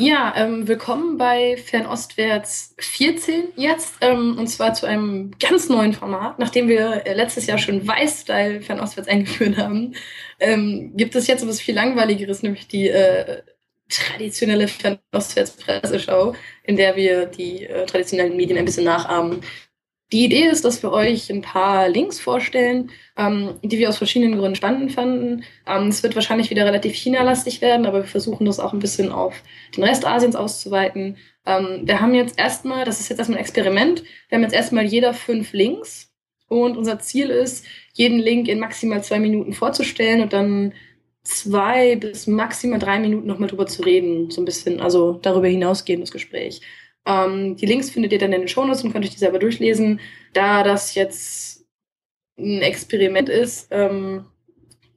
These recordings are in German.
Ja, ähm, willkommen bei Fernostwärts 14 jetzt, ähm, und zwar zu einem ganz neuen Format. Nachdem wir äh, letztes Jahr schon Weiß-Style Fernostwärts eingeführt haben, ähm, gibt es jetzt etwas viel Langweiligeres, nämlich die äh, traditionelle Fernostwärts-Presseschau, in der wir die äh, traditionellen Medien ein bisschen nachahmen. Die Idee ist, dass wir euch ein paar Links vorstellen, ähm, die wir aus verschiedenen Gründen spannend fanden. Ähm, es wird wahrscheinlich wieder relativ China-lastig werden, aber wir versuchen das auch ein bisschen auf den Rest Asiens auszuweiten. Ähm, wir haben jetzt erstmal, das ist jetzt erstmal ein Experiment, wir haben jetzt erstmal jeder fünf Links und unser Ziel ist, jeden Link in maximal zwei Minuten vorzustellen und dann zwei bis maximal drei Minuten nochmal drüber zu reden, so ein bisschen, also darüber hinausgehendes Gespräch. Ähm, die Links findet ihr dann in den Shownotes und könnt euch die selber durchlesen. Da das jetzt ein Experiment ist, ähm,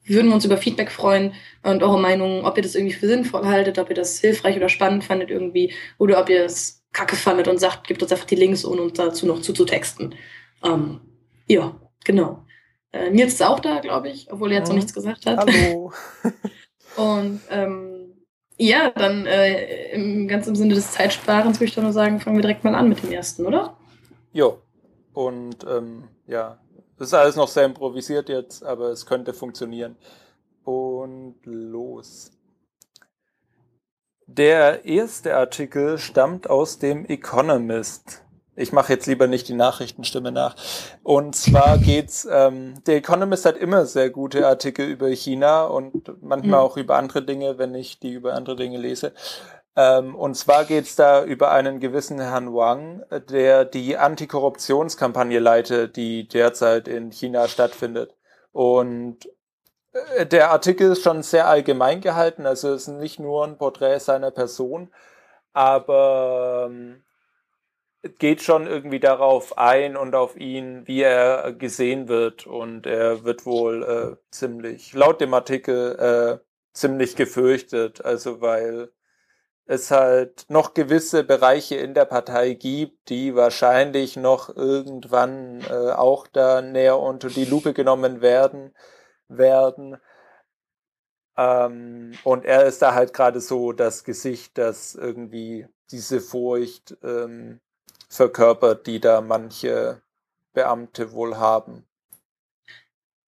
würden wir uns über Feedback freuen und eure Meinung, ob ihr das irgendwie für sinnvoll haltet, ob ihr das hilfreich oder spannend fandet irgendwie oder ob ihr es kacke fandet und sagt, gebt uns einfach die Links, ohne uns dazu noch zuzutexten. Ähm, ja, genau. Äh, Nils ist auch da, glaube ich, obwohl er jetzt noch mhm. nichts gesagt hat. Hallo. und ähm, ja, dann äh, im ganz im Sinne des Zeitsparens würde ich doch nur sagen, fangen wir direkt mal an mit dem ersten, oder? Jo. Und ähm, ja, das ist alles noch sehr improvisiert jetzt, aber es könnte funktionieren. Und los. Der erste Artikel stammt aus dem Economist. Ich mache jetzt lieber nicht die Nachrichtenstimme nach. Und zwar geht's, ähm, der Economist hat immer sehr gute Artikel über China und manchmal mhm. auch über andere Dinge, wenn ich die über andere Dinge lese. Ähm, und zwar geht's da über einen gewissen Herrn Wang, der die Antikorruptionskampagne leitet, die derzeit in China stattfindet. Und äh, der Artikel ist schon sehr allgemein gehalten, also es ist nicht nur ein Porträt seiner Person, aber ähm, geht schon irgendwie darauf ein und auf ihn, wie er gesehen wird. Und er wird wohl äh, ziemlich, laut dem Artikel, äh, ziemlich gefürchtet. Also weil es halt noch gewisse Bereiche in der Partei gibt, die wahrscheinlich noch irgendwann äh, auch da näher unter die Lupe genommen werden werden. Ähm, und er ist da halt gerade so das Gesicht, das irgendwie diese Furcht ähm, verkörpert, die da manche Beamte wohl haben.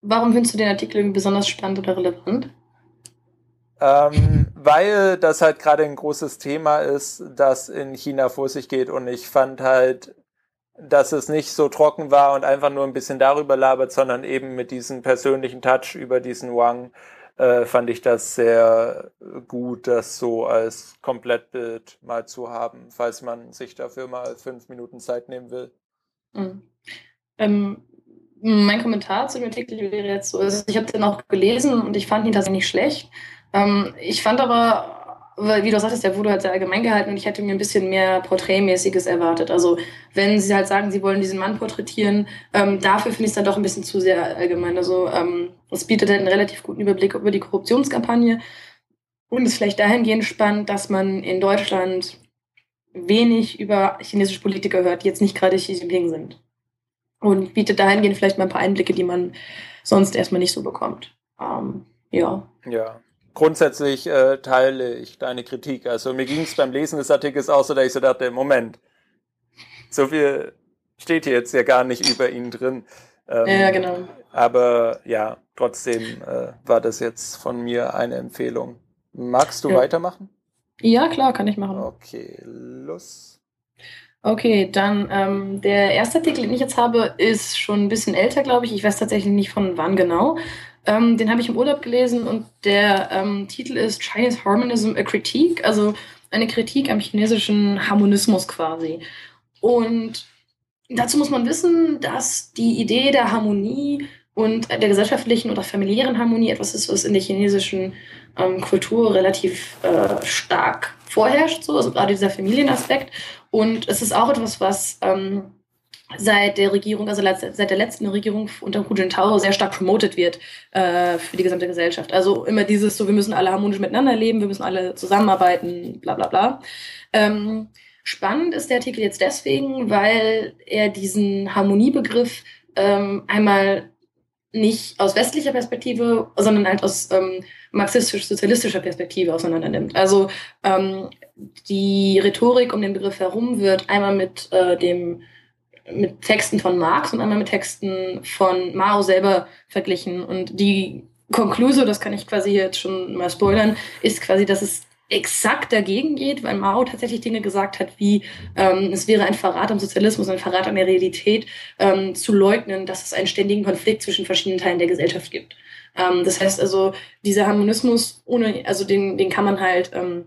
Warum findest du den Artikel besonders spannend oder relevant? Ähm, weil das halt gerade ein großes Thema ist, das in China vor sich geht und ich fand halt, dass es nicht so trocken war und einfach nur ein bisschen darüber labert, sondern eben mit diesem persönlichen Touch über diesen Wang äh, fand ich das sehr gut, das so als Komplettbild mal zu haben, falls man sich dafür mal fünf Minuten Zeit nehmen will. Mhm. Ähm, mein Kommentar zu dem Artikel wäre jetzt so, also ich habe den auch gelesen und ich fand ihn tatsächlich nicht schlecht. Ähm, ich fand aber weil, wie du sagtest, der wurde halt sehr allgemein gehalten und ich hätte mir ein bisschen mehr Porträtmäßiges erwartet. Also wenn sie halt sagen, sie wollen diesen Mann porträtieren, ähm, dafür finde ich es dann doch ein bisschen zu sehr allgemein. Also ähm, es bietet halt einen relativ guten Überblick über die Korruptionskampagne und ist vielleicht dahingehend spannend, dass man in Deutschland wenig über chinesische Politiker hört, die jetzt nicht gerade Xi Jinping sind. Und bietet dahingehend vielleicht mal ein paar Einblicke, die man sonst erstmal nicht so bekommt. Ähm, ja. Ja, grundsätzlich äh, teile ich deine Kritik. Also mir ging es beim Lesen des Artikels auch so, dass ich so dachte, Moment, so viel steht hier jetzt ja gar nicht über ihn drin. Ähm, ja, genau. Aber ja, trotzdem äh, war das jetzt von mir eine Empfehlung. Magst du ja. weitermachen? Ja, klar, kann ich machen. Okay, los. Okay, dann ähm, der erste Artikel, den ich jetzt habe, ist schon ein bisschen älter, glaube ich. Ich weiß tatsächlich nicht von wann genau. Ähm, den habe ich im Urlaub gelesen und der ähm, Titel ist Chinese Harmonism a Critique, also eine Kritik am chinesischen Harmonismus quasi. Und dazu muss man wissen, dass die Idee der Harmonie und der gesellschaftlichen oder familiären Harmonie etwas ist, was in der chinesischen ähm, Kultur relativ äh, stark vorherrscht, so, also gerade dieser Familienaspekt. Und es ist auch etwas, was ähm, seit der Regierung, also seit der letzten Regierung unter Hu Jintao sehr stark promotet wird äh, für die gesamte Gesellschaft. Also immer dieses so, wir müssen alle harmonisch miteinander leben, wir müssen alle zusammenarbeiten, bla bla bla. Ähm, spannend ist der Artikel jetzt deswegen, weil er diesen Harmoniebegriff ähm, einmal nicht aus westlicher Perspektive, sondern halt aus ähm, marxistisch-sozialistischer Perspektive auseinander nimmt. Also ähm, die Rhetorik um den Begriff herum wird einmal mit äh, dem mit Texten von Marx und einmal mit Texten von Mao selber verglichen. Und die Konklusion, das kann ich quasi jetzt schon mal spoilern, ist quasi, dass es exakt dagegen geht, weil Mao tatsächlich Dinge gesagt hat, wie ähm, es wäre ein Verrat am Sozialismus, ein Verrat an der Realität, ähm, zu leugnen, dass es einen ständigen Konflikt zwischen verschiedenen Teilen der Gesellschaft gibt. Ähm, das heißt also, dieser Harmonismus, ohne, also den, den kann man halt ähm,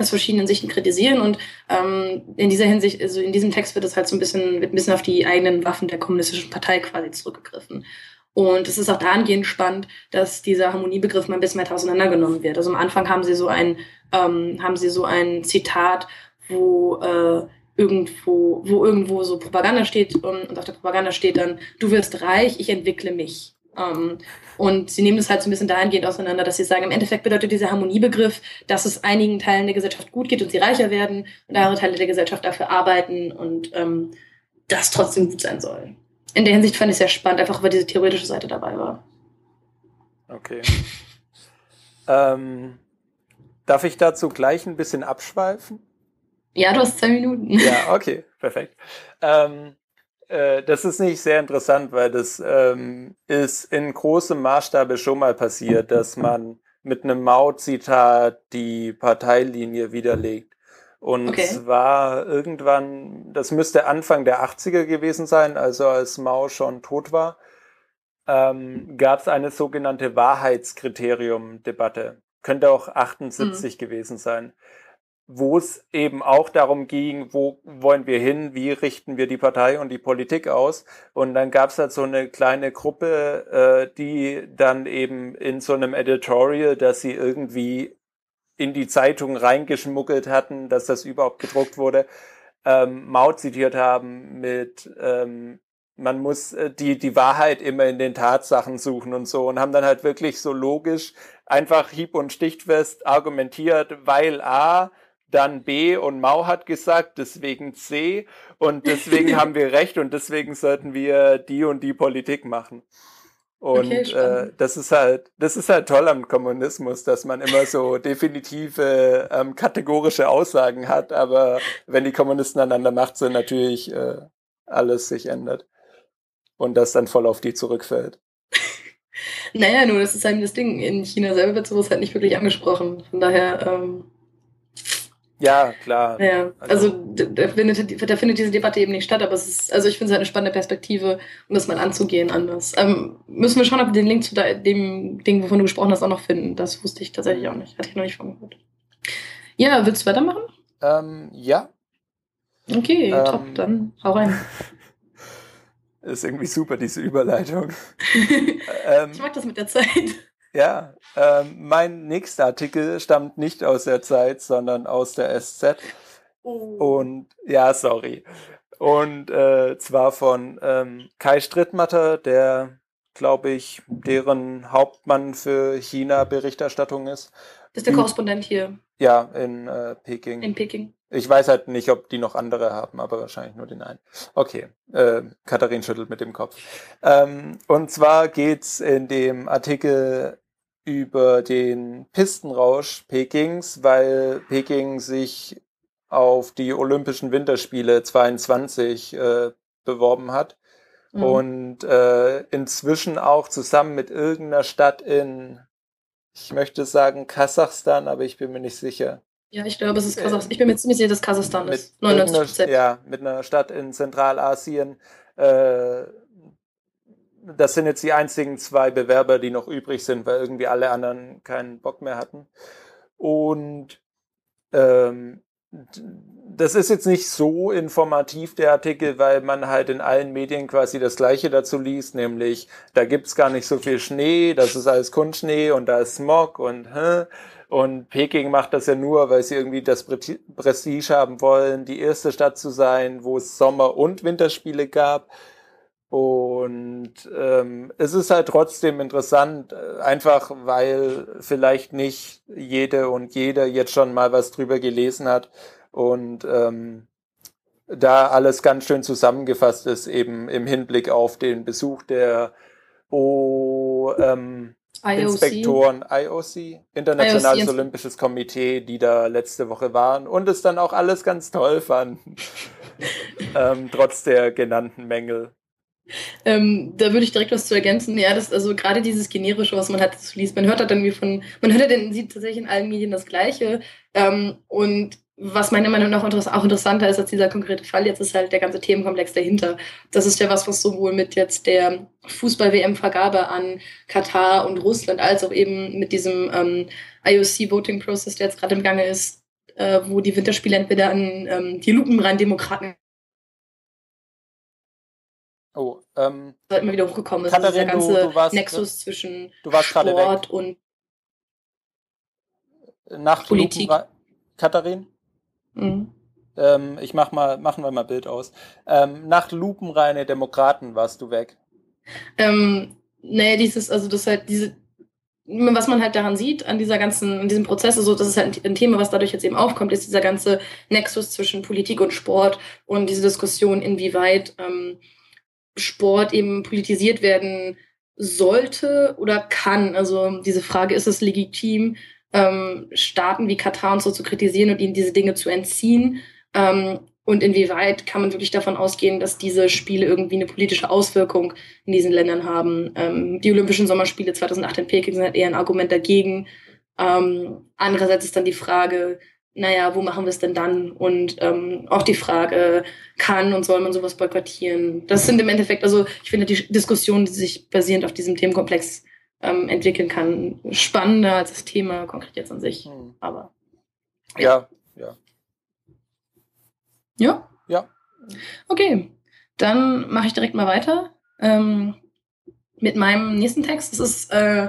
aus verschiedenen Sichten kritisieren und ähm, in dieser Hinsicht, also in diesem Text wird es halt so ein bisschen, wird ein bisschen auf die eigenen Waffen der kommunistischen Partei quasi zurückgegriffen. Und es ist auch dahingehend spannend, dass dieser Harmoniebegriff mal ein bisschen weiter auseinandergenommen wird. Also am Anfang haben sie so ein, ähm, haben sie so ein Zitat, wo äh, irgendwo, wo irgendwo so Propaganda steht um, und auf der Propaganda steht dann, du wirst reich, ich entwickle mich. Um, ähm, und sie nehmen das halt so ein bisschen dahingehend auseinander, dass sie sagen, im Endeffekt bedeutet dieser Harmoniebegriff, dass es einigen Teilen der Gesellschaft gut geht und sie reicher werden und andere Teile der Gesellschaft dafür arbeiten und ähm, das trotzdem gut sein soll in der Hinsicht fand ich es sehr spannend, einfach weil diese theoretische Seite dabei war. Okay. ähm, darf ich dazu gleich ein bisschen abschweifen? Ja, du hast zwei Minuten. Ja, okay, perfekt. Ähm, äh, das ist nicht sehr interessant, weil das ähm, ist in großem Maßstabe schon mal passiert, dass man mit einem Mao-Zitat die Parteilinie widerlegt. Und okay. zwar irgendwann, das müsste Anfang der 80er gewesen sein, also als Mao schon tot war, ähm, gab es eine sogenannte Wahrheitskriterium-Debatte. Könnte auch 78 mhm. gewesen sein, wo es eben auch darum ging, wo wollen wir hin, wie richten wir die Partei und die Politik aus. Und dann gab es halt so eine kleine Gruppe, äh, die dann eben in so einem Editorial, dass sie irgendwie in die Zeitung reingeschmuggelt hatten, dass das überhaupt gedruckt wurde, ähm, Mao zitiert haben mit ähm, man muss äh, die, die Wahrheit immer in den Tatsachen suchen und so und haben dann halt wirklich so logisch einfach hieb- und stichtfest argumentiert, weil A, dann B und Mao hat gesagt, deswegen C und deswegen haben wir recht und deswegen sollten wir die und die Politik machen. Und okay, äh, das ist halt, das ist halt toll am Kommunismus, dass man immer so definitive, ähm, kategorische Aussagen hat, aber wenn die Kommunisten aneinander macht, so natürlich äh, alles sich ändert. Und das dann voll auf die zurückfällt. naja, nur das ist halt das Ding. In China selber wird sowas halt nicht wirklich angesprochen. Von daher, ähm, ja, klar. Ja, also, also da, findet, da findet diese Debatte eben nicht statt, aber es ist, also ich finde es halt eine spannende Perspektive, um das mal anzugehen anders. Ähm, müssen wir schauen, ob wir den Link zu dem Ding, wovon du gesprochen hast, auch noch finden. Das wusste ich tatsächlich auch nicht. Hatte ich noch nicht von gehört. Ja, willst du weitermachen? Ähm, ja. Okay, ähm, top, dann hau rein. ist irgendwie super, diese Überleitung. ähm, ich mag das mit der Zeit. Ja, ähm, mein nächster Artikel stammt nicht aus der Zeit, sondern aus der SZ. Oh. Und ja, sorry. Und äh, zwar von ähm, Kai Strittmatter, der, glaube ich, deren Hauptmann für China-Berichterstattung ist. Das ist der Korrespondent hier. Ja, in äh, Peking. In Peking. Ich weiß halt nicht, ob die noch andere haben, aber wahrscheinlich nur den einen. Okay, äh, Katharin schüttelt mit dem Kopf. Ähm, und zwar geht's in dem Artikel über den Pistenrausch Pekings, weil Peking sich auf die Olympischen Winterspiele 22 äh, beworben hat mhm. und äh, inzwischen auch zusammen mit irgendeiner Stadt in, ich möchte sagen Kasachstan, aber ich bin mir nicht sicher. Ja, ich glaube, es ist Kasachstan. Ich bin mir ziemlich sicher, dass Kasachstan mit ist. 99 Ja, mit einer Stadt in Zentralasien. Äh, das sind jetzt die einzigen zwei Bewerber, die noch übrig sind, weil irgendwie alle anderen keinen Bock mehr hatten. Und ähm, das ist jetzt nicht so informativ, der Artikel, weil man halt in allen Medien quasi das Gleiche dazu liest, nämlich da gibt's gar nicht so viel Schnee, das ist alles Kunstschnee und da ist Smog und hä? Und Peking macht das ja nur, weil sie irgendwie das Prestige haben wollen, die erste Stadt zu sein, wo es Sommer- und Winterspiele gab. Und ähm, es ist halt trotzdem interessant, äh, einfach weil vielleicht nicht jede und jeder jetzt schon mal was drüber gelesen hat und ähm, da alles ganz schön zusammengefasst ist, eben im Hinblick auf den Besuch der oh, ähm, IOC. Inspektoren IOC, Internationales IOC. Olympisches Komitee, die da letzte Woche waren und es dann auch alles ganz toll fanden, ähm, trotz der genannten Mängel. Ähm, da würde ich direkt was zu ergänzen. Ja, das also gerade dieses generische, was man halt liest, man hört halt irgendwie von, man hört halt, sieht tatsächlich in allen Medien das Gleiche. Ähm, und was meiner Meinung nach auch interessanter ist als dieser konkrete Fall jetzt, ist halt der ganze Themenkomplex dahinter. Das ist ja was, was sowohl mit jetzt der Fußball-WM-Vergabe an Katar und Russland als auch eben mit diesem ähm, IOC-Voting-Process, der jetzt gerade im Gange ist, äh, wo die Winterspiele entweder an ähm, die lupenreinen Demokraten Oh, ähm, immer wieder hochgekommen ist. Katharin, also ganze du, du warst, Nexus zwischen du warst Sport und nach Politik. Katharin? Mhm. Ähm, ich mach mal, machen wir mal Bild aus. Ähm, nach lupenreine Demokraten warst du weg. Ähm, nee, dieses, also das halt diese, was man halt daran sieht, an dieser ganzen, an diesem Prozess, also das ist halt ein Thema, was dadurch jetzt eben aufkommt, ist dieser ganze Nexus zwischen Politik und Sport und diese Diskussion, inwieweit ähm, Sport eben politisiert werden sollte oder kann. Also diese Frage, ist es legitim, ähm, Staaten wie Katar und so zu kritisieren und ihnen diese Dinge zu entziehen? Ähm, und inwieweit kann man wirklich davon ausgehen, dass diese Spiele irgendwie eine politische Auswirkung in diesen Ländern haben? Ähm, die Olympischen Sommerspiele 2008 in Peking sind halt eher ein Argument dagegen. Ähm, andererseits ist dann die Frage, naja, wo machen wir es denn dann? Und ähm, auch die Frage, kann und soll man sowas boykottieren? Das sind im Endeffekt, also ich finde die Diskussion, die sich basierend auf diesem Themenkomplex ähm, entwickeln kann, spannender als das Thema konkret jetzt an sich. Hm. Aber ja, ja. Ja? Ja. Okay, dann mache ich direkt mal weiter ähm, mit meinem nächsten Text. Das ist äh,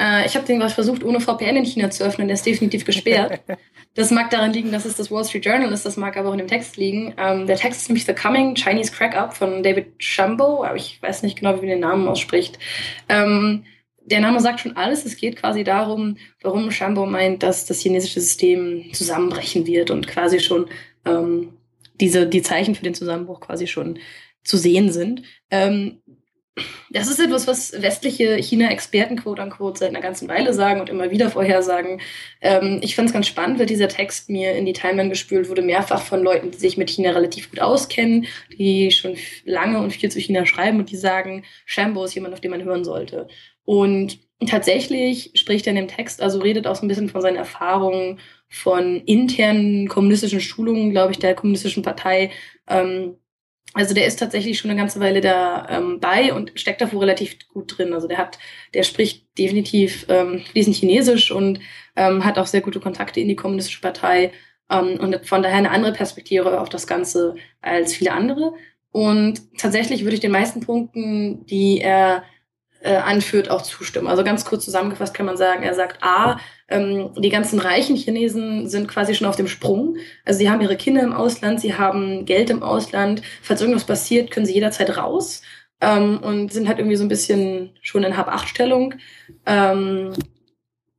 äh, ich habe den was versucht, ohne VPN in China zu öffnen. Der ist definitiv gesperrt. Das mag daran liegen, dass es das Wall Street Journal ist. Das mag aber auch in dem Text liegen. Ähm, der Text ist nämlich The Coming Chinese Crack Up von David Shambo. Aber ich weiß nicht genau, wie man den Namen ausspricht. Ähm, der Name sagt schon alles. Es geht quasi darum, warum Shambo meint, dass das chinesische System zusammenbrechen wird und quasi schon ähm, diese, die Zeichen für den Zusammenbruch quasi schon zu sehen sind. Ähm, das ist etwas, was westliche China-Experten, quote unquote, seit einer ganzen Weile sagen und immer wieder vorhersagen. Ähm, ich fand es ganz spannend, weil dieser Text mir in die Timeline gespült wurde, mehrfach von Leuten, die sich mit China relativ gut auskennen, die schon lange und viel zu China schreiben und die sagen, Shambo ist jemand, auf den man hören sollte. Und tatsächlich spricht er in dem Text, also redet auch so ein bisschen von seinen Erfahrungen von internen kommunistischen Schulungen, glaube ich, der kommunistischen Partei, ähm, also der ist tatsächlich schon eine ganze Weile da ähm, bei und steckt davor relativ gut drin. Also der hat, der spricht definitiv ähm, fließend Chinesisch und ähm, hat auch sehr gute Kontakte in die kommunistische Partei ähm, und von daher eine andere Perspektive auf das Ganze als viele andere. Und tatsächlich würde ich den meisten Punkten, die er äh, anführt, auch zustimmen. Also ganz kurz zusammengefasst kann man sagen, er sagt A, ähm, die ganzen reichen Chinesen sind quasi schon auf dem Sprung. Also sie haben ihre Kinder im Ausland, sie haben Geld im Ausland. Falls irgendwas passiert, können sie jederzeit raus ähm, und sind halt irgendwie so ein bisschen schon in Hab-Acht-Stellung. Ähm,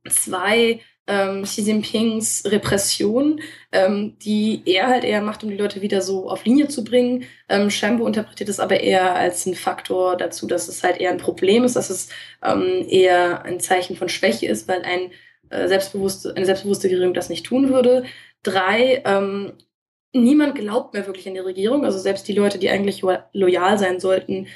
zwei, ähm, Xi Jinpings Repression, ähm, die er halt eher macht, um die Leute wieder so auf Linie zu bringen. Ähm, Shambo interpretiert es aber eher als ein Faktor dazu, dass es halt eher ein Problem ist, dass es ähm, eher ein Zeichen von Schwäche ist, weil ein äh, selbstbewusste, eine selbstbewusste Regierung das nicht tun würde. Drei, ähm, niemand glaubt mehr wirklich an die Regierung. Also selbst die Leute, die eigentlich loyal sein sollten,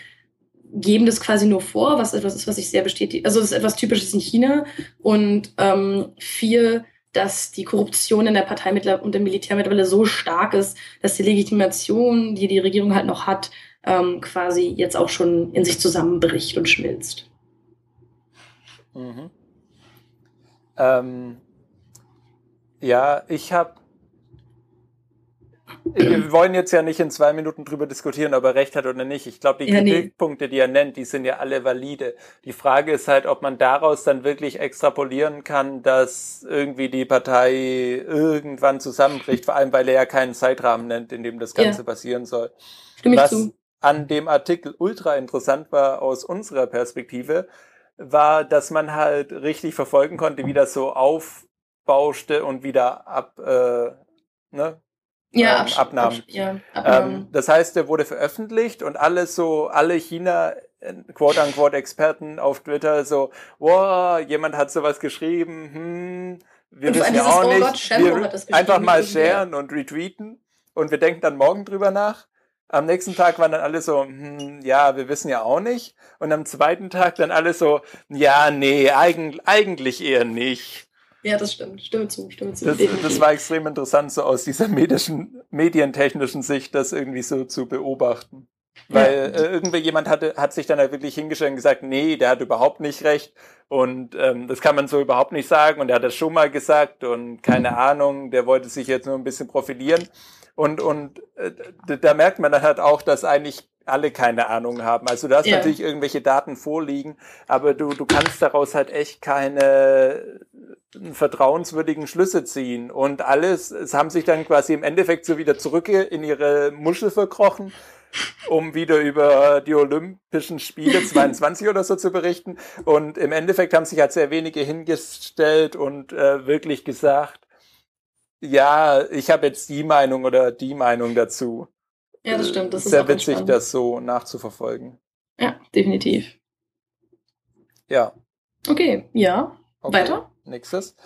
geben das quasi nur vor, was etwas ist, was sich sehr bestätigt. Also das ist etwas Typisches in China. Und ähm, vier, dass die Korruption in der Partei und im Militär mittlerweile so stark ist, dass die Legitimation, die die Regierung halt noch hat, ähm, quasi jetzt auch schon in sich zusammenbricht und schmilzt. Mhm. Ähm, ja, ich habe. Wir wollen jetzt ja nicht in zwei Minuten drüber diskutieren, ob er recht hat oder nicht. Ich glaube, die ja, Kritikpunkte, nee. die er nennt, die sind ja alle valide. Die Frage ist halt, ob man daraus dann wirklich extrapolieren kann, dass irgendwie die Partei irgendwann zusammenbricht, vor allem weil er ja keinen Zeitrahmen nennt, in dem das Ganze ja. passieren soll. Stimme Was zu. an dem Artikel ultra interessant war aus unserer Perspektive, war, dass man halt richtig verfolgen konnte, wie das so aufbauschte und wieder ab, äh, ne? Ja, ähm, abnahm. Ab, ja, ähm, das heißt, der wurde veröffentlicht und alles so, alle China Quote-unquote-Experten auf Twitter so, wow, jemand hat sowas geschrieben, hm, wir wissen ja auch nicht, Gott, wir einfach mal sharen und retweeten und wir denken dann morgen drüber nach. Am nächsten Tag waren dann alle so, hm, ja, wir wissen ja auch nicht. Und am zweiten Tag dann alle so, ja, nee, eigen, eigentlich eher nicht. Ja, das stimmt. Stimme zu, stimme zu. Das, das war extrem interessant, so aus dieser medischen, medientechnischen Sicht, das irgendwie so zu beobachten. Weil ja. äh, irgendwie jemand hatte, hat sich dann halt wirklich hingestellt und gesagt, nee, der hat überhaupt nicht recht. Und ähm, das kann man so überhaupt nicht sagen. Und er hat das schon mal gesagt und keine Ahnung, der wollte sich jetzt nur ein bisschen profilieren. Und, und äh, da merkt man dann halt auch, dass eigentlich alle keine Ahnung haben. Also du hast ja. natürlich irgendwelche Daten vorliegen, aber du, du kannst daraus halt echt keine vertrauenswürdigen Schlüsse ziehen. Und alles, es haben sich dann quasi im Endeffekt so wieder zurück in ihre Muschel verkrochen, um wieder über die Olympischen Spiele 22 oder so zu berichten. Und im Endeffekt haben sich halt sehr wenige hingestellt und äh, wirklich gesagt, ja, ich habe jetzt die Meinung oder die Meinung dazu. Ja, das stimmt. Das ist sehr witzig, das so nachzuverfolgen. Ja, definitiv. Ja. Okay, ja. Okay. Weiter? nächstes.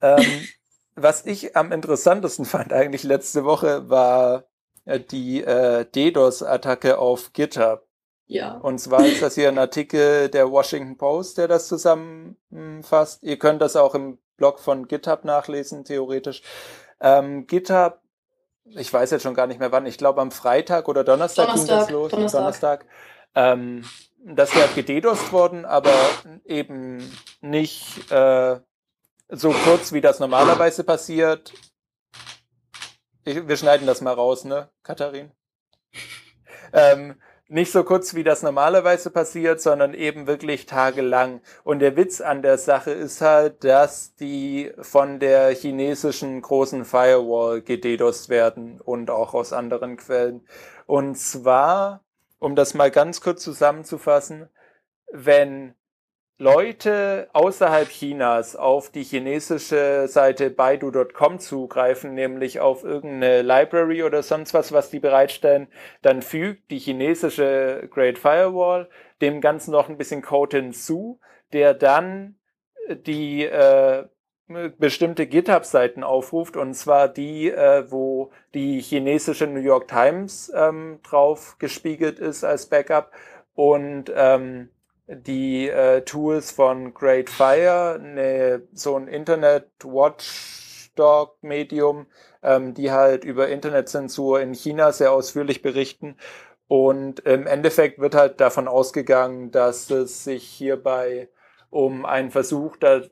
Ähm, was ich am interessantesten fand eigentlich letzte Woche war äh, die äh, DDoS-Attacke auf GitHub. Ja. Und zwar ist das hier ein Artikel der Washington Post, der das zusammenfasst. Ihr könnt das auch im Blog von GitHub nachlesen, theoretisch. Ähm, GitHub, ich weiß jetzt schon gar nicht mehr wann, ich glaube am Freitag oder Donnerstag, Donnerstag ging das los. Donnerstag. Donnerstag. Ähm, das wäre gededost worden, aber eben nicht äh, so kurz, wie das normalerweise passiert. Ich, wir schneiden das mal raus, ne, Katharin? Ähm, nicht so kurz, wie das normalerweise passiert, sondern eben wirklich tagelang. Und der Witz an der Sache ist halt, dass die von der chinesischen großen Firewall gededost werden und auch aus anderen Quellen. Und zwar, um das mal ganz kurz zusammenzufassen, wenn Leute außerhalb Chinas auf die chinesische Seite Baidu.com zugreifen, nämlich auf irgendeine Library oder sonst was, was die bereitstellen, dann fügt die chinesische Great Firewall dem Ganzen noch ein bisschen Code hinzu, der dann die äh, bestimmte GitHub-Seiten aufruft, und zwar die, äh, wo die chinesische New York Times ähm, drauf gespiegelt ist als Backup und ähm, die äh, Tools von Great Fire, ne, so ein Internet Watchdog Medium, ähm, die halt über Internetzensur in China sehr ausführlich berichten. Und im Endeffekt wird halt davon ausgegangen, dass es sich hierbei um einen Versuch da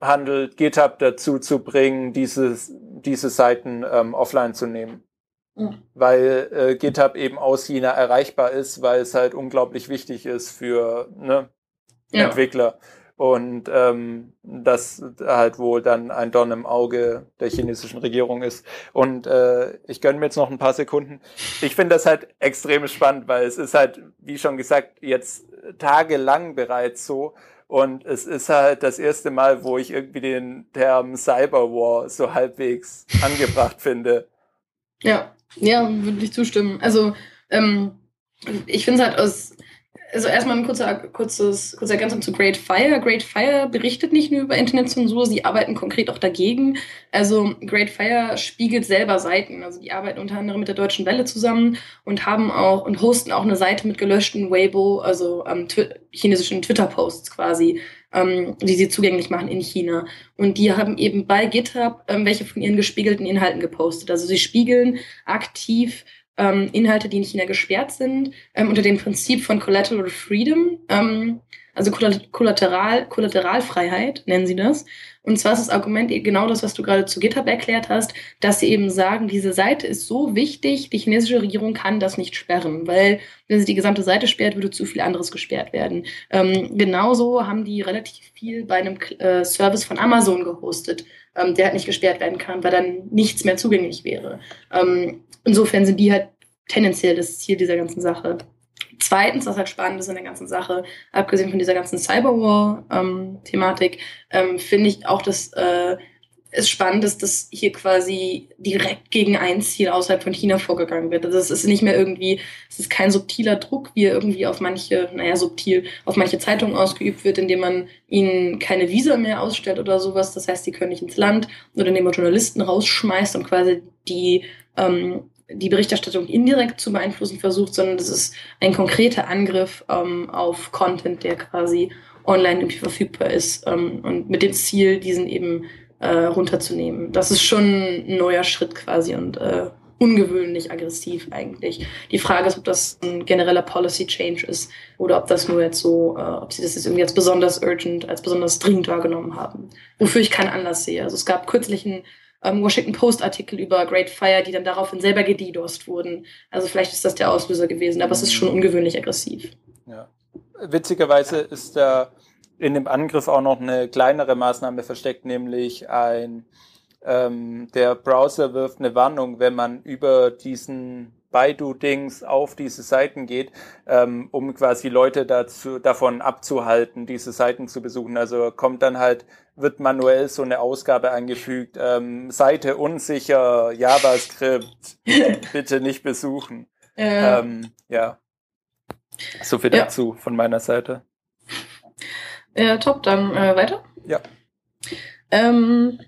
handelt, GitHub dazu zu bringen, dieses, diese Seiten ähm, offline zu nehmen. Mhm. Weil äh, GitHub eben aus China erreichbar ist, weil es halt unglaublich wichtig ist für ne, ja. Entwickler. Und ähm, das halt wohl dann ein Dorn im Auge der chinesischen Regierung ist. Und äh, ich gönne mir jetzt noch ein paar Sekunden. Ich finde das halt extrem spannend, weil es ist halt, wie schon gesagt, jetzt tagelang bereits so. Und es ist halt das erste Mal, wo ich irgendwie den Term Cyberwar so halbwegs angebracht finde. Ja, ja, würde ich zustimmen. Also, ähm, ich finde es halt aus. Also erstmal ein kurzer, kurzes, kurze Ergänzung zu Great Fire. Great Fire berichtet nicht nur über Internetzensur, sie arbeiten konkret auch dagegen. Also Great Fire spiegelt selber Seiten. Also die arbeiten unter anderem mit der Deutschen Welle zusammen und haben auch und hosten auch eine Seite mit gelöschten Weibo, also ähm, chinesischen Twitter-Posts quasi, ähm, die sie zugänglich machen in China. Und die haben eben bei GitHub ähm, welche von ihren gespiegelten Inhalten gepostet. Also sie spiegeln aktiv ähm, Inhalte, die in China gesperrt sind, ähm, unter dem Prinzip von Collateral Freedom, ähm, also Kollateral, Kollateralfreiheit nennen sie das. Und zwar ist das Argument genau das, was du gerade zu GitHub erklärt hast, dass sie eben sagen, diese Seite ist so wichtig, die chinesische Regierung kann das nicht sperren, weil wenn sie die gesamte Seite sperrt, würde zu viel anderes gesperrt werden. Ähm, genauso haben die relativ viel bei einem äh, Service von Amazon gehostet, ähm, der halt nicht gesperrt werden kann, weil dann nichts mehr zugänglich wäre. Ähm, insofern sind die halt tendenziell das Ziel dieser ganzen Sache. Zweitens, was halt spannend ist in der ganzen Sache, abgesehen von dieser ganzen Cyberwar-Thematik, ähm, ähm, finde ich auch, dass äh, es spannend ist, dass hier quasi direkt gegen ein Ziel außerhalb von China vorgegangen wird. Also es ist nicht mehr irgendwie, es ist kein subtiler Druck, wie er irgendwie auf manche, naja, subtil, auf manche Zeitungen ausgeübt wird, indem man ihnen keine Visa mehr ausstellt oder sowas. Das heißt, sie können nicht ins Land oder indem man Journalisten rausschmeißt und quasi die, ähm, die Berichterstattung indirekt zu beeinflussen versucht, sondern das ist ein konkreter Angriff ähm, auf Content, der quasi online irgendwie verfügbar ist ähm, und mit dem Ziel, diesen eben äh, runterzunehmen. Das ist schon ein neuer Schritt quasi und äh, ungewöhnlich aggressiv eigentlich. Die Frage ist, ob das ein genereller Policy Change ist oder ob das nur jetzt so, äh, ob sie das jetzt irgendwie als besonders urgent, als besonders dringend wahrgenommen haben. Wofür ich keinen Anlass sehe. Also es gab kürzlich einen ähm, Washington Post Artikel über Great Fire, die dann daraufhin selber gedidost wurden. Also vielleicht ist das der Auslöser gewesen, aber es ist schon ungewöhnlich aggressiv. Ja. Witzigerweise ist der in dem Angriff auch noch eine kleinere Maßnahme versteckt, nämlich ein ähm, der Browser wirft eine Warnung, wenn man über diesen Baidu-Dings auf diese Seiten geht, ähm, um quasi Leute dazu, davon abzuhalten, diese Seiten zu besuchen. Also kommt dann halt, wird manuell so eine Ausgabe eingefügt, ähm, Seite unsicher, JavaScript, bitte nicht besuchen. Ja. Ähm, ja. So viel dazu ja. von meiner Seite. Äh, top, dann äh, weiter. Ja. Ähm,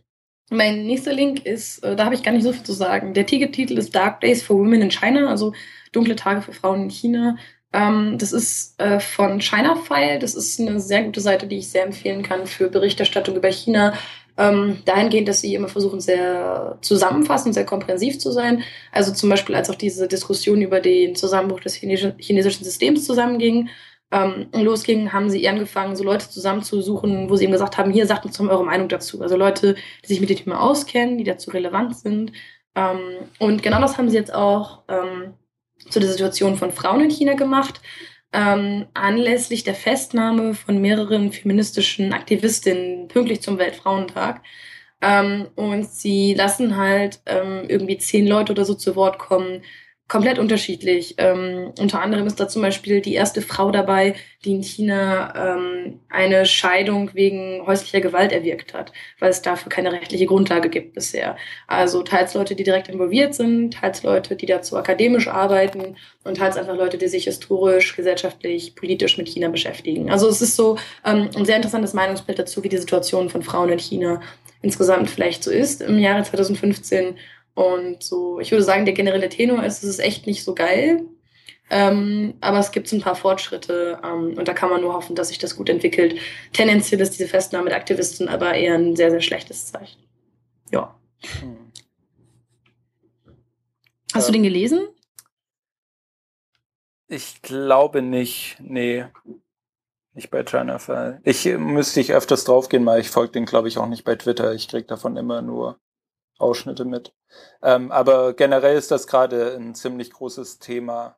mein nächster Link ist, äh, da habe ich gar nicht so viel zu sagen. Der Titel ist Dark Days for Women in China, also dunkle Tage für Frauen in China. Ähm, das ist äh, von China File. Das ist eine sehr gute Seite, die ich sehr empfehlen kann für Berichterstattung über China. Ähm, dahingehend, dass sie immer versuchen, sehr zusammenfassend, sehr komprehensiv zu sein. Also zum Beispiel, als auch diese Diskussion über den Zusammenbruch des chinesischen Systems zusammenging, ähm, losging, haben sie angefangen, so Leute zusammenzusuchen, wo sie ihm gesagt haben, hier sagt uns doch eure Meinung dazu. Also Leute, die sich mit dem Thema auskennen, die dazu relevant sind. Ähm, und genau das haben sie jetzt auch ähm, zu der Situation von Frauen in China gemacht. Ähm, anlässlich der Festnahme von mehreren feministischen Aktivistinnen pünktlich zum Weltfrauentag. Ähm, und sie lassen halt ähm, irgendwie zehn Leute oder so zu Wort kommen, komplett unterschiedlich. Ähm, unter anderem ist da zum Beispiel die erste Frau dabei, die in China ähm, eine Scheidung wegen häuslicher Gewalt erwirkt hat, weil es dafür keine rechtliche Grundlage gibt bisher. Also teils Leute, die direkt involviert sind, teils Leute, die dazu akademisch arbeiten und teils einfach Leute, die sich historisch, gesellschaftlich, politisch mit China beschäftigen. Also es ist so ähm, ein sehr interessantes Meinungsbild dazu, wie die Situation von Frauen in China insgesamt vielleicht so ist im Jahre 2015 und so, ich würde sagen, der generelle Tenor ist, es ist echt nicht so geil. Ähm, aber es gibt so ein paar Fortschritte ähm, und da kann man nur hoffen, dass sich das gut entwickelt. Tendenziell ist diese Festnahme der Aktivisten aber eher ein sehr, sehr schlechtes Zeichen. Ja. Hm. Hast ähm, du den gelesen? Ich glaube nicht. Nee. Nicht bei China Fall. Ich müsste ich öfters draufgehen, weil ich folge den, glaube ich, auch nicht bei Twitter. Ich krieg davon immer nur Ausschnitte mit. Ähm, aber generell ist das gerade ein ziemlich großes Thema.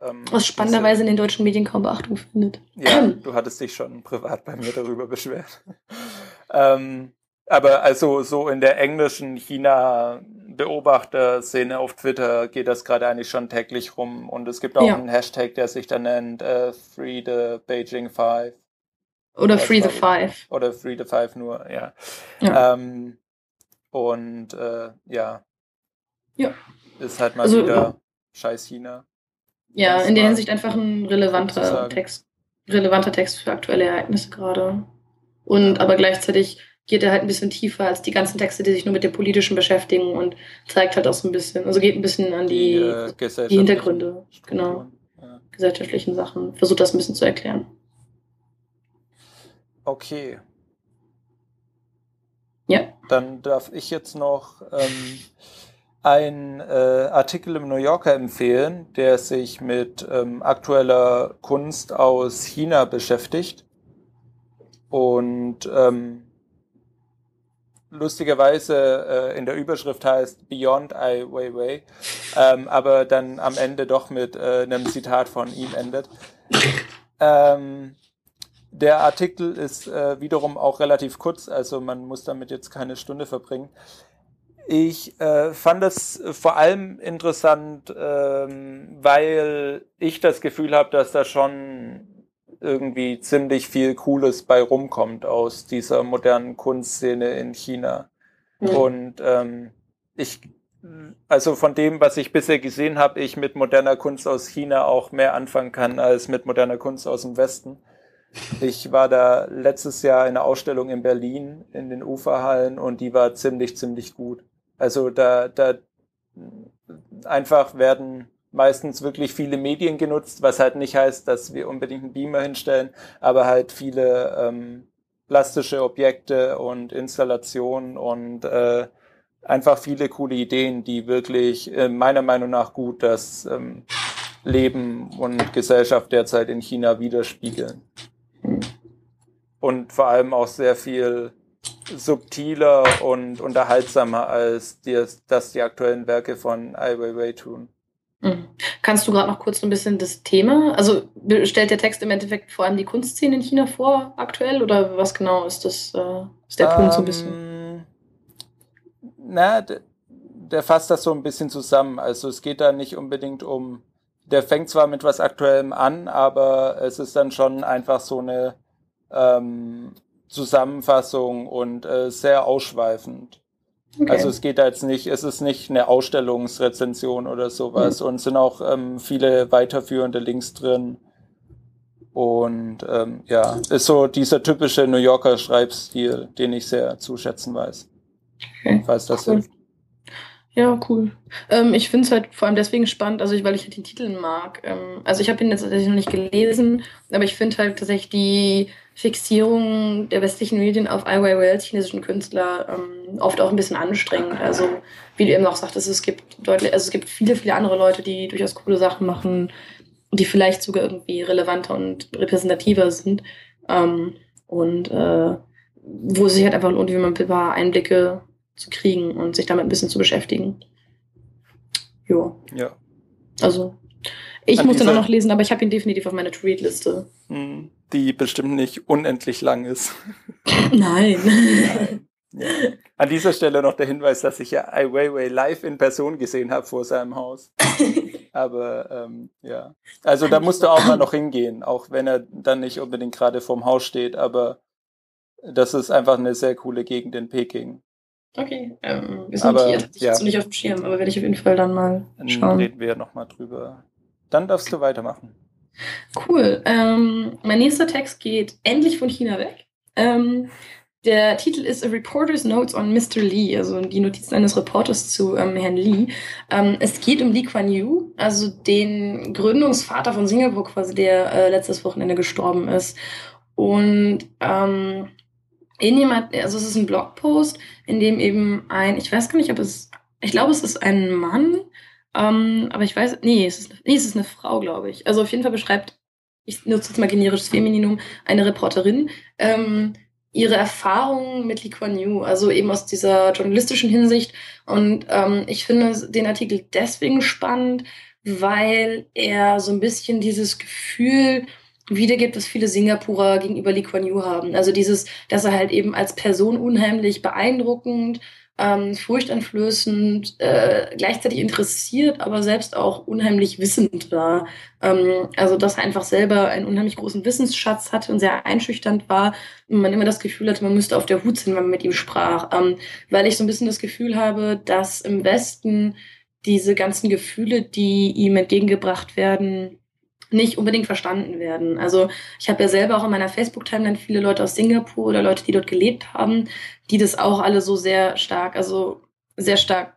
Ähm, Was spannenderweise in den deutschen Medien kaum Beachtung findet. Ja, du hattest dich schon privat bei mir darüber beschwert. ähm, aber also so in der englischen China-Beobachter-Szene auf Twitter geht das gerade eigentlich schon täglich rum. Und es gibt auch ja. einen Hashtag, der sich dann nennt uh, Free the Beijing Five. Oder Free the Five. Oder Free the Five nur, ja. ja. Ähm, und äh, ja. Ja. Ist halt mal also, wieder scheiß China. Ja, in der Hinsicht einfach ein relevanter Text. Relevanter Text für aktuelle Ereignisse gerade. Und aber gleichzeitig geht er halt ein bisschen tiefer als die ganzen Texte, die sich nur mit dem Politischen beschäftigen und zeigt halt auch so ein bisschen, also geht ein bisschen an die, die, äh, die Hintergründe, genau, ja. gesellschaftlichen Sachen, versucht das ein bisschen zu erklären. Okay, ja. Dann darf ich jetzt noch ähm, einen äh, Artikel im New Yorker empfehlen, der sich mit ähm, aktueller Kunst aus China beschäftigt. Und ähm, lustigerweise äh, in der Überschrift heißt Beyond Ai Weiwei, ähm, aber dann am Ende doch mit äh, einem Zitat von ihm endet. Ähm, der Artikel ist äh, wiederum auch relativ kurz, also man muss damit jetzt keine Stunde verbringen. Ich äh, fand es vor allem interessant, ähm, weil ich das Gefühl habe, dass da schon irgendwie ziemlich viel Cooles bei rumkommt aus dieser modernen Kunstszene in China. Mhm. Und ähm, ich, also von dem, was ich bisher gesehen habe, ich mit moderner Kunst aus China auch mehr anfangen kann als mit moderner Kunst aus dem Westen. Ich war da letztes Jahr in einer Ausstellung in Berlin in den Uferhallen und die war ziemlich, ziemlich gut. Also da, da einfach werden meistens wirklich viele Medien genutzt, was halt nicht heißt, dass wir unbedingt einen Beamer hinstellen, aber halt viele ähm, plastische Objekte und Installationen und äh, einfach viele coole Ideen, die wirklich äh, meiner Meinung nach gut das ähm, Leben und Gesellschaft derzeit in China widerspiegeln. Und vor allem auch sehr viel subtiler und unterhaltsamer als die, das die aktuellen Werke von Ai Weiwei tun. Mhm. Kannst du gerade noch kurz ein bisschen das Thema, also stellt der Text im Endeffekt vor allem die Kunstszene in China vor aktuell oder was genau ist das, äh, ist der Punkt so ein bisschen? Ähm, na, der, der fasst das so ein bisschen zusammen. Also es geht da nicht unbedingt um, der fängt zwar mit was Aktuellem an, aber es ist dann schon einfach so eine ähm, Zusammenfassung und äh, sehr ausschweifend. Okay. Also es geht da jetzt nicht, es ist nicht eine Ausstellungsrezension oder sowas mhm. und sind auch ähm, viele weiterführende Links drin. Und ähm, ja, ist so dieser typische New Yorker Schreibstil, den ich sehr zu schätzen weiß. Okay. Falls das cool. hilft. Ja, cool. Ähm, ich finde es halt vor allem deswegen spannend, also ich, weil ich halt den Titel mag. Ähm, also ich habe ihn jetzt tatsächlich noch nicht gelesen, aber ich finde halt tatsächlich die Fixierung der westlichen Medien auf Ai Weiwei, chinesischen Künstler, ähm, oft auch ein bisschen anstrengend. Also wie du eben auch sagtest, es gibt deutlich, also es gibt viele, viele andere Leute, die durchaus coole Sachen machen, die vielleicht sogar irgendwie relevanter und repräsentativer sind. Ähm, und äh, wo es sich halt einfach lohnt, wie man ein paar Einblicke zu kriegen und sich damit ein bisschen zu beschäftigen. Jo. Ja. Also, ich An muss den auch noch lesen, aber ich habe ihn definitiv auf meiner To-Read-Liste. Hm, die bestimmt nicht unendlich lang ist. Nein. Nein. Ja. An dieser Stelle noch der Hinweis, dass ich ja Ai Weiwei live in Person gesehen habe vor seinem Haus. Aber ähm, ja, also da musst du auch mal noch hingehen, auch wenn er dann nicht unbedingt gerade vorm Haus steht. Aber das ist einfach eine sehr coole Gegend in Peking. Okay, ähm, ist aber, notiert. Ich ja. nicht auf dem Schirm, aber werde ich auf jeden Fall dann mal schauen. Dann reden wir nochmal drüber. Dann darfst du weitermachen. Cool. Ähm, mein nächster Text geht endlich von China weg. Ähm, der Titel ist A Reporter's Notes on Mr. Lee, also die Notizen eines Reporters zu ähm, Herrn Lee. Ähm, es geht um Lee Kuan Yew, also den Gründungsvater von Singapur quasi, der äh, letztes Wochenende gestorben ist. Und ähm, in jemand, also es ist ein Blogpost, in dem eben ein, ich weiß gar nicht, ob es, ich glaube, es ist ein Mann, ähm, aber ich weiß, nee es, ist, nee, es ist eine Frau, glaube ich. Also auf jeden Fall beschreibt, ich nutze jetzt mal generisches Femininum, eine Reporterin, ähm, ihre Erfahrungen mit Lee Kuan Yew, also eben aus dieser journalistischen Hinsicht. Und ähm, ich finde den Artikel deswegen spannend, weil er so ein bisschen dieses Gefühl wiedergibt, was viele Singapurer gegenüber Lee Kuan Yew haben. Also dieses, dass er halt eben als Person unheimlich beeindruckend, ähm, furchteinflößend, äh, gleichzeitig interessiert, aber selbst auch unheimlich wissend war. Ähm, also dass er einfach selber einen unheimlich großen Wissensschatz hatte und sehr einschüchternd war und man immer das Gefühl hatte, man müsste auf der Hut sein, wenn man mit ihm sprach. Ähm, weil ich so ein bisschen das Gefühl habe, dass im Westen diese ganzen Gefühle, die ihm entgegengebracht werden, nicht unbedingt verstanden werden. Also ich habe ja selber auch in meiner Facebook-Timeline viele Leute aus Singapur oder Leute, die dort gelebt haben, die das auch alle so sehr stark, also sehr stark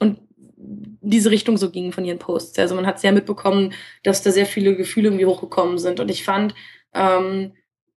und diese Richtung so gingen von ihren Posts. Also man hat sehr mitbekommen, dass da sehr viele Gefühle irgendwie hochgekommen sind. Und ich fand, ähm,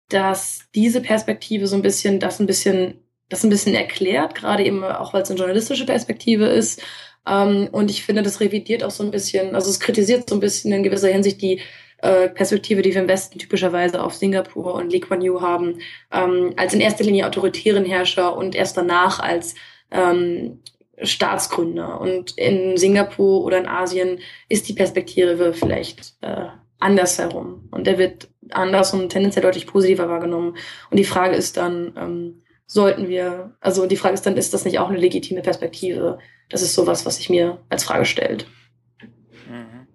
dass diese Perspektive so ein bisschen, das ein bisschen, das ein bisschen erklärt, gerade eben auch, weil es eine journalistische Perspektive ist und ich finde, das revidiert auch so ein bisschen, also es kritisiert so ein bisschen in gewisser Hinsicht die äh, Perspektive, die wir im Westen typischerweise auf Singapur und Lee Kuan Yew haben, ähm, als in erster Linie autoritären Herrscher und erst danach als ähm, Staatsgründer. Und in Singapur oder in Asien ist die Perspektive vielleicht äh, anders herum. Und der wird anders und tendenziell deutlich positiver wahrgenommen. Und die Frage ist dann, ähm, sollten wir, also die Frage ist dann, ist das nicht auch eine legitime Perspektive? Das ist sowas, was sich mir als Frage stellt. Mhm.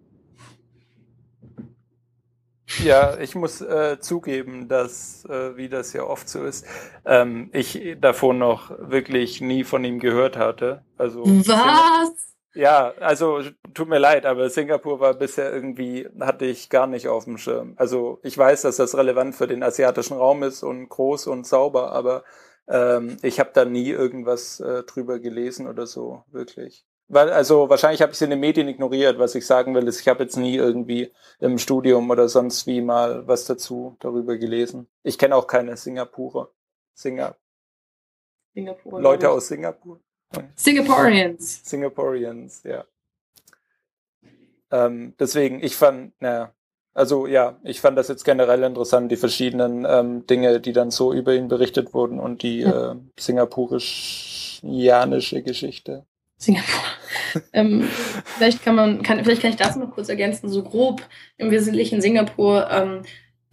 Ja, ich muss äh, zugeben, dass, äh, wie das ja oft so ist, ähm, ich davon noch wirklich nie von ihm gehört hatte. Also Was? Ja, also tut mir leid, aber Singapur war bisher irgendwie, hatte ich gar nicht auf dem Schirm. Also ich weiß, dass das relevant für den asiatischen Raum ist und groß und sauber, aber ähm, ich habe da nie irgendwas äh, drüber gelesen oder so, wirklich. Weil, also wahrscheinlich habe ich es in den Medien ignoriert. Was ich sagen will, ist, ich habe jetzt nie irgendwie im Studium oder sonst wie mal was dazu darüber gelesen. Ich kenne auch keine Singapurer. Singer. Singapur. Leute aus Singapur. Singaporeans. Singaporeans, ja. Ähm, deswegen, ich fand, naja, also ja, ich fand das jetzt generell interessant, die verschiedenen ähm, Dinge, die dann so über ihn berichtet wurden und die ja. äh, singapurisch-janische Geschichte. Singapur. ähm, vielleicht kann man, kann, vielleicht kann ich das noch kurz ergänzen, so grob im Wesentlichen Singapur ähm,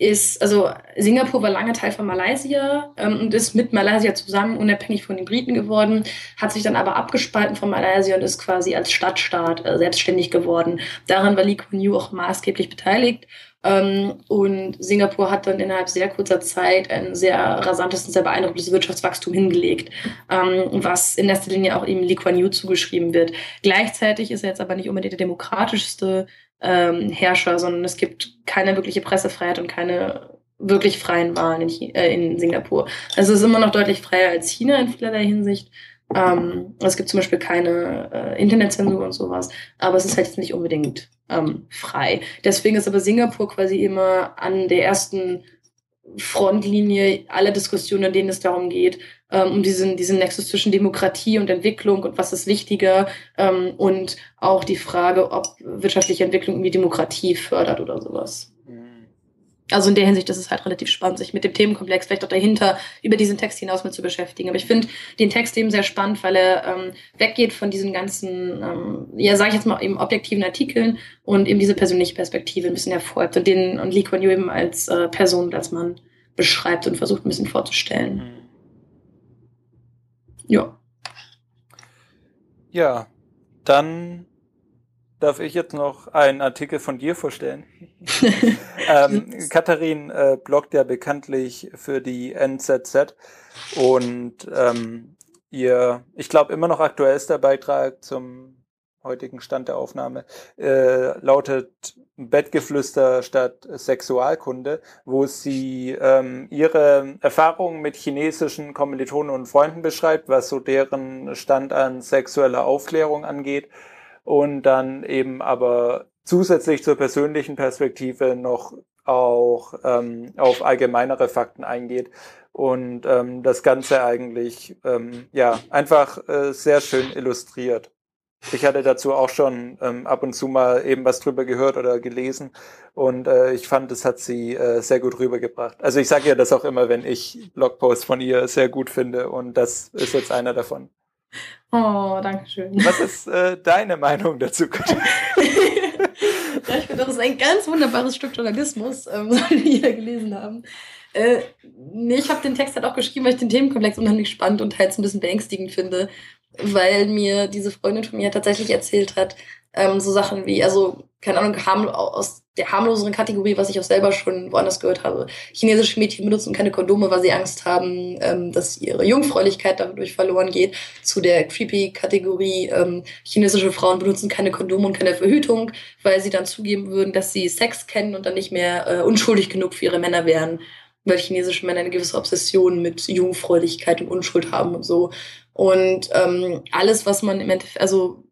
ist, also Singapur war lange Teil von Malaysia ähm, und ist mit Malaysia zusammen unabhängig von den Briten geworden, hat sich dann aber abgespalten von Malaysia und ist quasi als Stadtstaat äh, selbstständig geworden. Daran war Lee Kuan Yew auch maßgeblich beteiligt. Ähm, und Singapur hat dann innerhalb sehr kurzer Zeit ein sehr rasantes und sehr beeindruckendes Wirtschaftswachstum hingelegt, ähm, was in erster Linie auch eben Lee Kuan Yew zugeschrieben wird. Gleichzeitig ist er jetzt aber nicht unbedingt der demokratischste ähm, Herrscher, sondern es gibt keine wirkliche Pressefreiheit und keine wirklich freien Wahlen in, äh, in Singapur. Also es ist immer noch deutlich freier als China in vielerlei Hinsicht. Ähm, es gibt zum Beispiel keine äh, Internetzensur und sowas, aber es ist halt nicht unbedingt ähm, frei. Deswegen ist aber Singapur quasi immer an der ersten Frontlinie aller Diskussionen, in denen es darum geht, ähm, um diesen, diesen Nexus zwischen Demokratie und Entwicklung und was ist wichtiger ähm, und auch die Frage, ob wirtschaftliche Entwicklung irgendwie Demokratie fördert oder sowas. Mhm. Also in der Hinsicht ist es halt relativ spannend, sich mit dem Themenkomplex vielleicht auch dahinter über diesen Text hinaus mit zu beschäftigen. Aber ich finde den Text eben sehr spannend, weil er ähm, weggeht von diesen ganzen, ähm, ja, sage ich jetzt mal, eben objektiven Artikeln und eben diese persönliche Perspektive ein bisschen hervorhebt und den und Lee Kuan Yew eben als äh, Person, als Mann beschreibt und versucht ein bisschen vorzustellen. Ja. Ja, dann darf ich jetzt noch einen Artikel von dir vorstellen. ähm, Katharin äh, bloggt ja bekanntlich für die NZZ und ähm, ihr, ich glaube, immer noch aktuellster Beitrag zum heutigen Stand der Aufnahme, äh, lautet Bettgeflüster statt Sexualkunde, wo sie ähm, ihre Erfahrungen mit chinesischen Kommilitonen und Freunden beschreibt, was so deren Stand an sexueller Aufklärung angeht und dann eben aber zusätzlich zur persönlichen Perspektive noch auch ähm, auf allgemeinere Fakten eingeht und ähm, das Ganze eigentlich ähm, ja einfach äh, sehr schön illustriert. Ich hatte dazu auch schon ähm, ab und zu mal eben was drüber gehört oder gelesen und äh, ich fand, das hat sie äh, sehr gut rübergebracht. Also ich sage ja das auch immer, wenn ich Blogposts von ihr sehr gut finde und das ist jetzt einer davon. Oh, danke schön. Was ist äh, deine Meinung dazu? ja, ich finde, das ist ein ganz wunderbares Stück Journalismus, ähm, solltet ihr hier gelesen haben. Äh, nee, ich habe den Text halt auch geschrieben, weil ich den Themenkomplex unheimlich spannend und halt ein bisschen beängstigend finde, weil mir diese Freundin von mir tatsächlich erzählt hat, ähm, so Sachen wie, also, keine Ahnung, aus der harmloseren Kategorie, was ich auch selber schon woanders gehört habe. Chinesische Mädchen benutzen keine Kondome, weil sie Angst haben, ähm, dass ihre Jungfräulichkeit dadurch verloren geht. Zu der creepy Kategorie, ähm, chinesische Frauen benutzen keine Kondome und keine Verhütung, weil sie dann zugeben würden, dass sie Sex kennen und dann nicht mehr äh, unschuldig genug für ihre Männer wären weil chinesische Männer eine gewisse Obsession mit Jungfräulichkeit und Unschuld haben und so. Und ähm, alles, was man im Endeffekt, also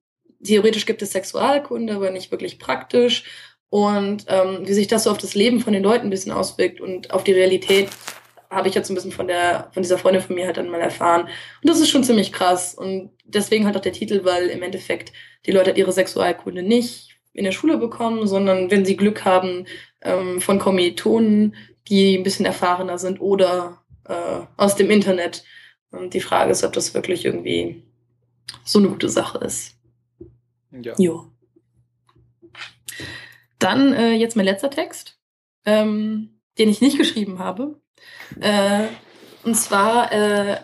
theoretisch gibt es Sexualkunde, aber nicht wirklich praktisch. Und ähm, wie sich das so auf das Leben von den Leuten ein bisschen auswirkt und auf die Realität, habe ich jetzt ein bisschen von der von dieser Freundin von mir halt dann mal erfahren. Und das ist schon ziemlich krass. Und deswegen halt auch der Titel, weil im Endeffekt die Leute halt ihre Sexualkunde nicht in der Schule bekommen, sondern wenn sie Glück haben ähm, von Kommilitonen, die ein bisschen erfahrener sind oder äh, aus dem Internet. Und die Frage ist, ob das wirklich irgendwie so eine gute Sache ist. Ja. Jo. Dann äh, jetzt mein letzter Text, ähm, den ich nicht geschrieben habe. Äh, und zwar äh,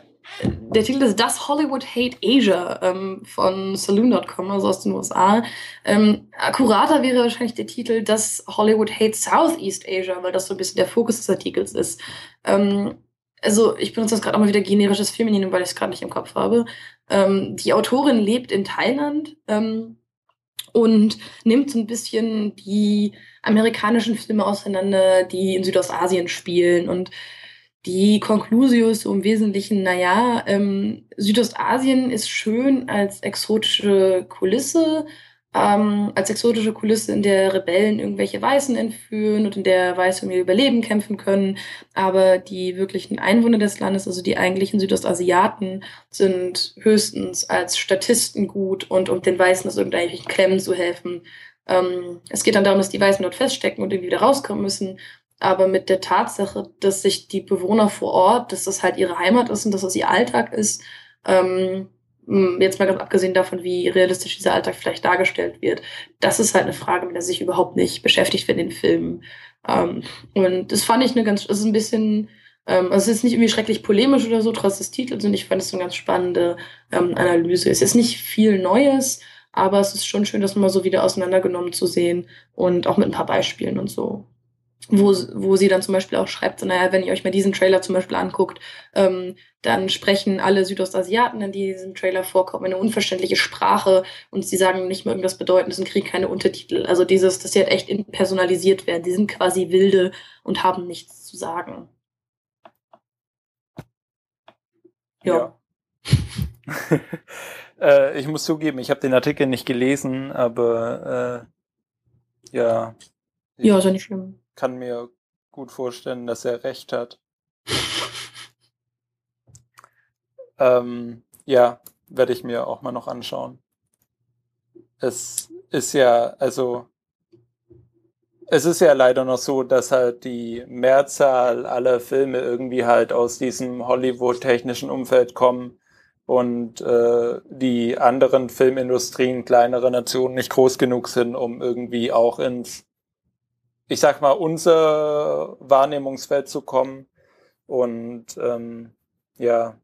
der Titel ist Das Hollywood Hate Asia ähm, von Saloon.com, also aus den USA. Ähm, akkurater wäre wahrscheinlich der Titel Das Hollywood Hate Southeast Asia, weil das so ein bisschen der Fokus des Artikels ist. Ähm, also ich benutze das gerade auch mal wieder generisches Feminin, weil ich es gerade nicht im Kopf habe. Ähm, die Autorin lebt in Thailand ähm, und nimmt so ein bisschen die amerikanischen Filme auseinander, die in Südostasien spielen und die Conclusio ist so im Wesentlichen, naja, ähm, Südostasien ist schön als exotische Kulisse, ähm, als exotische Kulisse, in der Rebellen irgendwelche Weißen entführen und in der Weiße um ihr Überleben kämpfen können. Aber die wirklichen Einwohner des Landes, also die eigentlichen Südostasiaten, sind höchstens als Statisten gut und um den Weißen aus irgendwelchen Klemmen zu helfen. Ähm, es geht dann darum, dass die Weißen dort feststecken und irgendwie wieder rauskommen müssen aber mit der Tatsache, dass sich die Bewohner vor Ort, dass das halt ihre Heimat ist und dass das ihr Alltag ist, ähm, jetzt mal ganz abgesehen davon, wie realistisch dieser Alltag vielleicht dargestellt wird, das ist halt eine Frage, mit der sich überhaupt nicht beschäftigt wird in den Filmen. Ähm, und das fand ich eine ganz, das ist ein bisschen, ähm, also es ist nicht irgendwie schrecklich polemisch oder so, trotz des Titels, und ich fand es eine ganz spannende ähm, Analyse. Es ist nicht viel Neues, aber es ist schon schön, das mal so wieder auseinandergenommen zu sehen und auch mit ein paar Beispielen und so wo, wo sie dann zum Beispiel auch schreibt, so, naja, wenn ihr euch mal diesen Trailer zum Beispiel anguckt, ähm, dann sprechen alle Südostasiaten, in diesem Trailer vorkommen, eine unverständliche Sprache und sie sagen nicht mehr irgendwas Bedeutendes und kriegen keine Untertitel. Also dieses, dass sie halt echt personalisiert werden. Die sind quasi wilde und haben nichts zu sagen. Ja. ja. äh, ich muss zugeben, ich habe den Artikel nicht gelesen, aber äh, ja. Ja, ist ja nicht schlimm kann mir gut vorstellen, dass er recht hat. ähm, ja, werde ich mir auch mal noch anschauen. Es ist ja, also, es ist ja leider noch so, dass halt die Mehrzahl aller Filme irgendwie halt aus diesem Hollywood-technischen Umfeld kommen und äh, die anderen Filmindustrien kleinere Nationen nicht groß genug sind, um irgendwie auch ins ich sag mal, unser Wahrnehmungsfeld zu kommen. Und ähm, ja,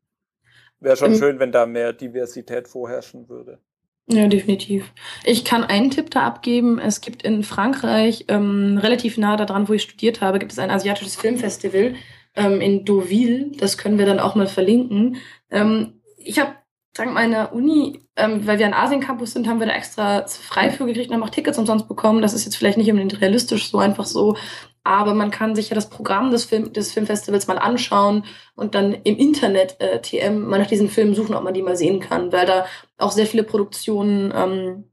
wäre schon ähm, schön, wenn da mehr Diversität vorherrschen würde. Ja, definitiv. Ich kann einen Tipp da abgeben. Es gibt in Frankreich, ähm, relativ nah daran, wo ich studiert habe, gibt es ein asiatisches Filmfestival ähm, in Deauville. Das können wir dann auch mal verlinken. Ähm, ich habe dank meiner Uni, ähm, weil wir ein Asien-Campus sind, haben wir da extra frei für gekriegt und haben auch Tickets umsonst bekommen. Das ist jetzt vielleicht nicht unbedingt realistisch so einfach so, aber man kann sich ja das Programm des, Film, des Filmfestivals mal anschauen und dann im Internet äh, TM mal nach diesen Filmen suchen, ob man die mal sehen kann, weil da auch sehr viele Produktionen ähm,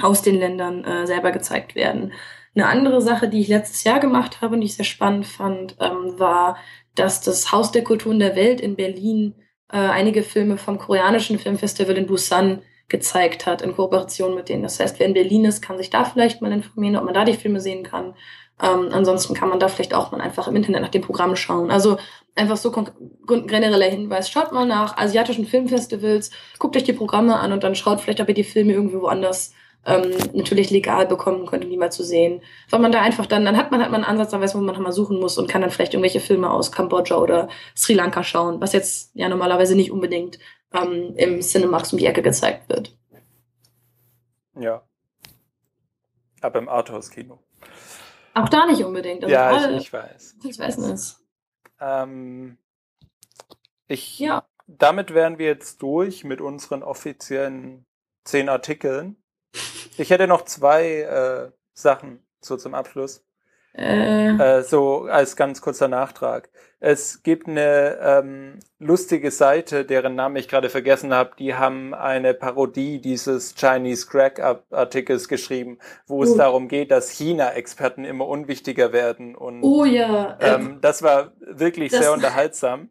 aus den Ländern äh, selber gezeigt werden. Eine andere Sache, die ich letztes Jahr gemacht habe und die ich sehr spannend fand, ähm, war, dass das Haus der Kulturen der Welt in Berlin äh, einige Filme vom koreanischen Filmfestival in Busan gezeigt hat, in Kooperation mit denen. Das heißt, wer in Berlin ist, kann sich da vielleicht mal informieren, ob man da die Filme sehen kann. Ähm, ansonsten kann man da vielleicht auch mal einfach im Internet nach dem Programm schauen. Also einfach so genereller Hinweis. Schaut mal nach asiatischen Filmfestivals, guckt euch die Programme an und dann schaut vielleicht, ob ihr die Filme irgendwie woanders ähm, natürlich legal bekommen könnte, die mal zu sehen. Weil man da einfach dann, dann hat man halt mal einen Ansatz, dann weiß man, wo man mal suchen muss und kann dann vielleicht irgendwelche Filme aus Kambodscha oder Sri Lanka schauen, was jetzt ja normalerweise nicht unbedingt ähm, im Cinemax um die Ecke gezeigt wird. Ja. Aber im Arthouse-Kino. Auch da nicht unbedingt. Also ja, alle, ich, ich, weiß. Ich weiß nicht. Ähm, ich, ja. Damit wären wir jetzt durch mit unseren offiziellen zehn Artikeln. Ich hätte noch zwei äh, Sachen so zum Abschluss. Äh. Äh, so als ganz kurzer Nachtrag. Es gibt eine ähm, lustige Seite, deren Namen ich gerade vergessen habe. Die haben eine Parodie dieses Chinese Crack Artikels geschrieben, wo oh. es darum geht, dass China-Experten immer unwichtiger werden. Und oh ja. Ähm, das war wirklich das sehr unterhaltsam.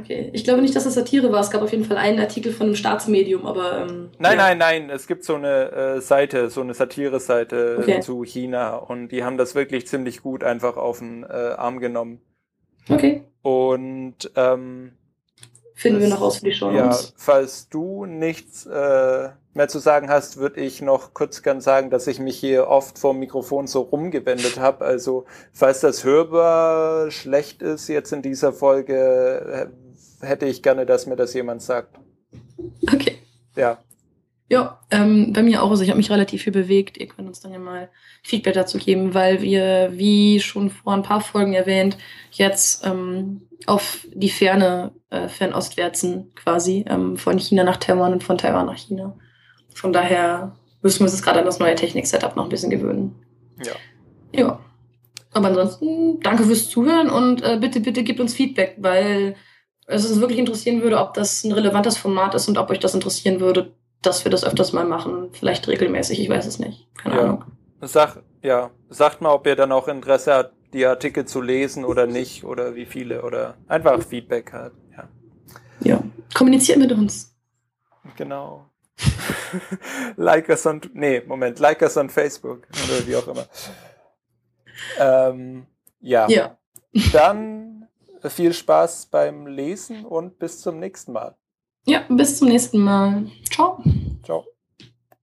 Okay, ich glaube nicht, dass das Satire war. Es gab auf jeden Fall einen Artikel von einem Staatsmedium, aber. Ähm, nein, ja. nein, nein. Es gibt so eine äh, Seite, so eine Satire-Seite okay. zu China und die haben das wirklich ziemlich gut einfach auf den äh, Arm genommen. Okay. Und ähm, finden wir noch aus für die Show Ja, falls du nichts äh, mehr zu sagen hast, würde ich noch kurz gern sagen, dass ich mich hier oft vor dem Mikrofon so rumgewendet habe. Also falls das hörbar schlecht ist jetzt in dieser Folge, hätte ich gerne, dass mir das jemand sagt. Okay. Ja. Ja, ähm, bei mir auch. Also ich habe mich relativ viel bewegt. Ihr könnt uns dann ja mal Feedback dazu geben, weil wir, wie schon vor ein paar Folgen erwähnt, jetzt ähm, auf die Ferne äh, fernostwärtsen quasi, ähm, von China nach Taiwan und von Taiwan nach China. Von daher müssen wir uns jetzt gerade an das neue Technik-Setup noch ein bisschen gewöhnen. Ja. Ja. Aber ansonsten danke fürs Zuhören und äh, bitte, bitte gebt uns Feedback, weil es uns wirklich interessieren würde, ob das ein relevantes Format ist und ob euch das interessieren würde, dass wir das öfters mal machen. Vielleicht regelmäßig, ich weiß es nicht. Keine Ja. Ahnung. Sag, ja, sagt mal, ob ihr dann auch Interesse habt, die Artikel zu lesen oder nicht oder wie viele oder einfach Feedback hat. Ja, Ja. Kommuniziert mit uns. genau. like us on, nee, Moment, like us on Facebook oder wie auch immer. Ähm, ja, Ja. dann viel Spaß beim Lesen und bis zum nächsten Mal. Ja, bis zum nächsten Mal. Ciao. Ciao.